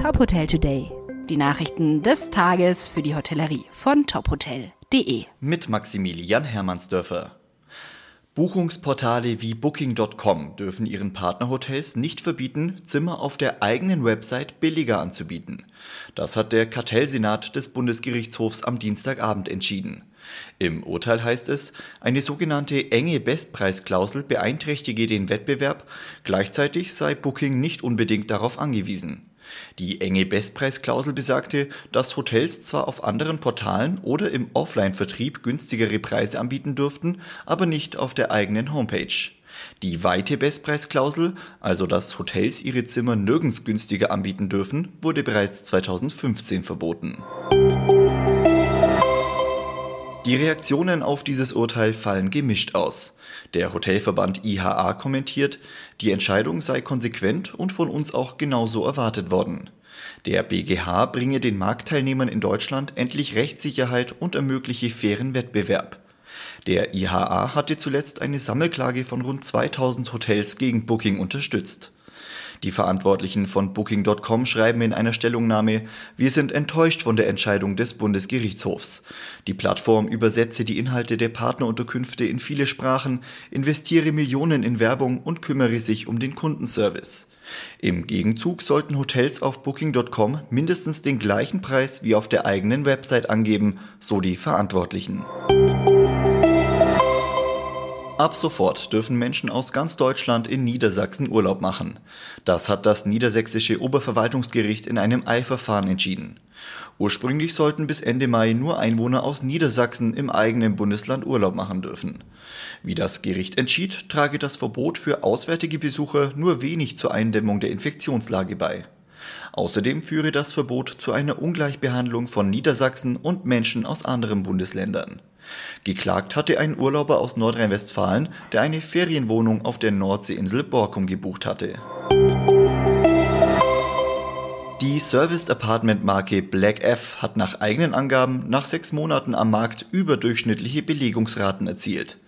Top Hotel Today. Die Nachrichten des Tages für die Hotellerie von tophotel.de. Mit Maximilian Hermannsdörfer. Buchungsportale wie Booking.com dürfen ihren Partnerhotels nicht verbieten, Zimmer auf der eigenen Website billiger anzubieten. Das hat der Kartellsenat des Bundesgerichtshofs am Dienstagabend entschieden. Im Urteil heißt es, eine sogenannte enge Bestpreisklausel beeinträchtige den Wettbewerb, gleichzeitig sei Booking nicht unbedingt darauf angewiesen. Die enge Bestpreisklausel besagte, dass Hotels zwar auf anderen Portalen oder im Offline-Vertrieb günstigere Preise anbieten dürften, aber nicht auf der eigenen Homepage. Die weite Bestpreisklausel, also dass Hotels ihre Zimmer nirgends günstiger anbieten dürfen, wurde bereits 2015 verboten. Die Reaktionen auf dieses Urteil fallen gemischt aus. Der Hotelverband IHA kommentiert, die Entscheidung sei konsequent und von uns auch genauso erwartet worden. Der BGH bringe den Marktteilnehmern in Deutschland endlich Rechtssicherheit und ermögliche fairen Wettbewerb. Der IHA hatte zuletzt eine Sammelklage von rund 2000 Hotels gegen Booking unterstützt. Die Verantwortlichen von Booking.com schreiben in einer Stellungnahme, wir sind enttäuscht von der Entscheidung des Bundesgerichtshofs. Die Plattform übersetze die Inhalte der Partnerunterkünfte in viele Sprachen, investiere Millionen in Werbung und kümmere sich um den Kundenservice. Im Gegenzug sollten Hotels auf Booking.com mindestens den gleichen Preis wie auf der eigenen Website angeben, so die Verantwortlichen. Ab sofort dürfen Menschen aus ganz Deutschland in Niedersachsen Urlaub machen. Das hat das niedersächsische Oberverwaltungsgericht in einem Eilverfahren entschieden. Ursprünglich sollten bis Ende Mai nur Einwohner aus Niedersachsen im eigenen Bundesland Urlaub machen dürfen. Wie das Gericht entschied, trage das Verbot für auswärtige Besucher nur wenig zur Eindämmung der Infektionslage bei. Außerdem führe das Verbot zu einer Ungleichbehandlung von Niedersachsen und Menschen aus anderen Bundesländern. Geklagt hatte ein Urlauber aus Nordrhein-Westfalen, der eine Ferienwohnung auf der Nordseeinsel Borkum gebucht hatte. Die Serviced Apartment Marke Black F hat nach eigenen Angaben nach sechs Monaten am Markt überdurchschnittliche Belegungsraten erzielt.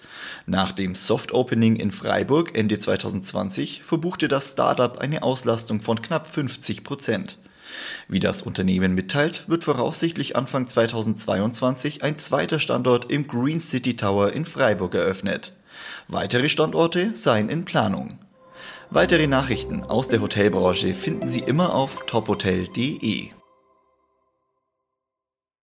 Nach dem Soft Opening in Freiburg Ende 2020 verbuchte das Startup eine Auslastung von knapp 50 Prozent. Wie das Unternehmen mitteilt, wird voraussichtlich Anfang 2022 ein zweiter Standort im Green City Tower in Freiburg eröffnet. Weitere Standorte seien in Planung. Weitere Nachrichten aus der Hotelbranche finden Sie immer auf tophotel.de.